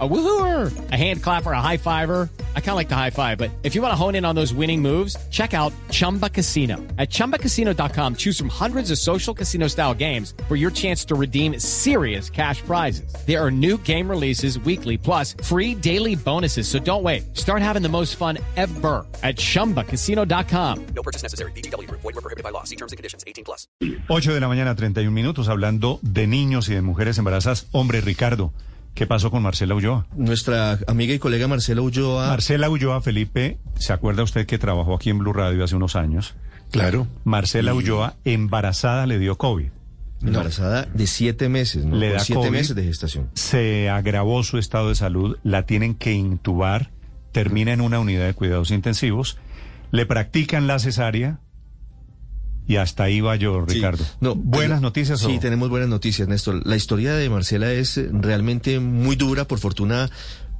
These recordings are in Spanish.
A woohooer, a hand clapper, a high fiver. I kind of like the high five, but if you want to hone in on those winning moves, check out Chumba Casino. At chumbacasino.com, choose from hundreds of social casino style games for your chance to redeem serious cash prizes. There are new game releases weekly, plus free daily bonuses. So don't wait. Start having the most fun ever at chumbacasino.com. No purchase necessary. BGW. Void were prohibited by law. See terms and conditions. 18 plus. 8 de la mañana, 31 minutos, hablando de niños y de mujeres embarazadas. Hombre, Ricardo, ¿qué pasó con Marcela Ulloa? Nuestra amiga y colega Marcela Ulloa. Marcela Ulloa, Felipe, ¿se acuerda usted que trabajó aquí en Blue Radio hace unos años? Claro. Marcela Ulloa, embarazada, le dio COVID. embarazada de siete meses, ¿no? Le da siete COVID. meses de gestación. Se agravó su estado de salud, la tienen que intubar, termina en una unidad de cuidados intensivos, le practican la cesárea y hasta ahí va yo, Sí. Ricardo. No, ¿Buenas noticias Sí, tenemos buenas noticias, Néstor. La historia de Marcela es eh, realmente muy dura. Por fortuna,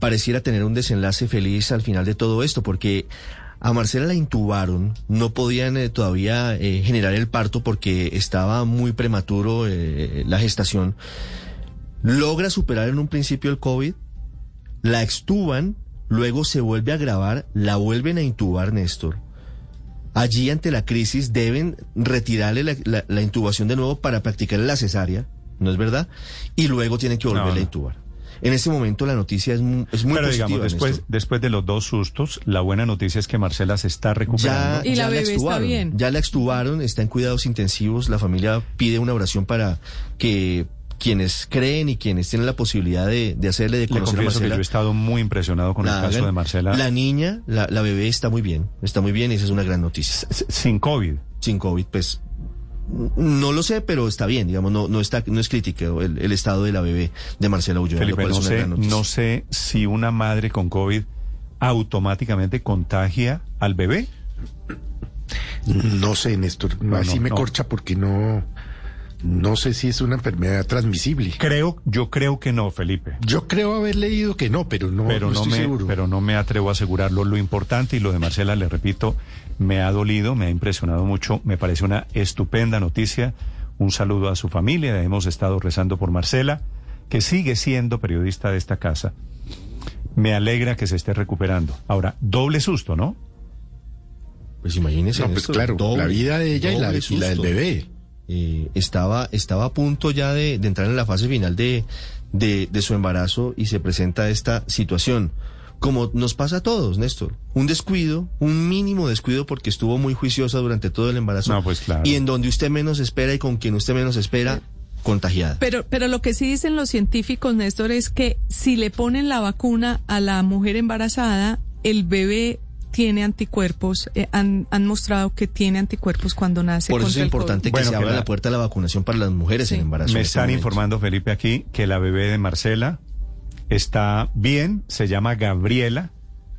pareciera tener un desenlace feliz al final de todo esto, porque a Marcela la intubaron. No podían eh, todavía eh, generar el parto porque estaba muy prematuro eh, la gestación. Logra superar en un principio el COVID, la extuban, luego se vuelve a grabar, la vuelven a intubar, Néstor. Allí ante la crisis deben retirarle la, la- la intubación de nuevo para practicarle la cesárea, ¿no es verdad? Y luego tienen que volverla No, no. a intubar. En este momento la noticia es, mu- es muy Pero positiva. digamos, después, Néstor. después de los dos sustos, la buena noticia es que Marcela se está recuperando. Ya, Y la bebé está extubaron, bien. Ya la extubaron, está en cuidados intensivos. La familia pide una oración para que quienes creen y quienes tienen la posibilidad de, de hacerle de Le conocer a confieso que Marcela. yo he estado muy impresionado con el caso de Marcela La niña, la, la bebé está muy bien, está muy bien y esa es una gran noticia. sin COVID. sin COVID, pues no lo sé, pero está bien, digamos, no, no está, no es crítico el, el estado de la bebé de Marcela Ulloa. lo Felipe, no sé, no sé si una madre con COVID automáticamente contagia al bebé. No sé, Néstor. No, Así no, me no. corcha porque no, no sé si es una enfermedad transmisible. Creo, yo creo que no, Felipe. Yo creo haber leído que no, pero no, pero no no, estoy me, seguro. pero no me atrevo a asegurarlo. Lo importante y lo de Marcela, le repito, me ha dolido, me ha impresionado mucho, me parece una estupenda noticia. Un saludo a su familia, hemos estado rezando por Marcela, que sigue siendo periodista de esta casa. Me alegra que se esté recuperando. Ahora, doble susto, ¿no? Pues imagínese. No, pues claro, doble- la vida de ella y la, doble y la del bebé. Eh, estaba, estaba a punto ya de, de entrar en la fase final de, de, de su embarazo y se presenta esta situación. Como nos pasa a todos, Néstor. Un descuido, un mínimo descuido porque estuvo muy juiciosa durante todo el embarazo. No, pues claro. Y en donde usted menos espera y con quien usted menos espera, contagiada. Pero, pero lo que sí dicen los científicos, Néstor, es que si le ponen la vacuna a la mujer embarazada, el bebé tiene anticuerpos, eh, han, han mostrado que tiene anticuerpos cuando nace. Por eso es el importante que Bueno, se que abra la- la puerta a la vacunación para las mujeres Sí. en embarazo. Me en este están momento. informando, Felipe, aquí que la bebé de Marcela está bien, se llama Gabriela,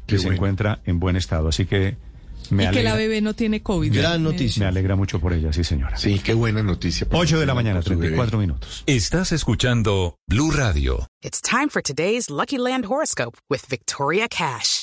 que Qué se bueno. encuentra en buen estado. Así que me. Y que alegra, la bebé no tiene COVID. Gran Eh, noticia. me alegra mucho por ella, sí señora. Sí, qué buena noticia. por 8 de la mañana, su bebé. 34 minutos. Estás escuchando Blue Radio. It's time for today's Lucky Land horoscope with Victoria Cash.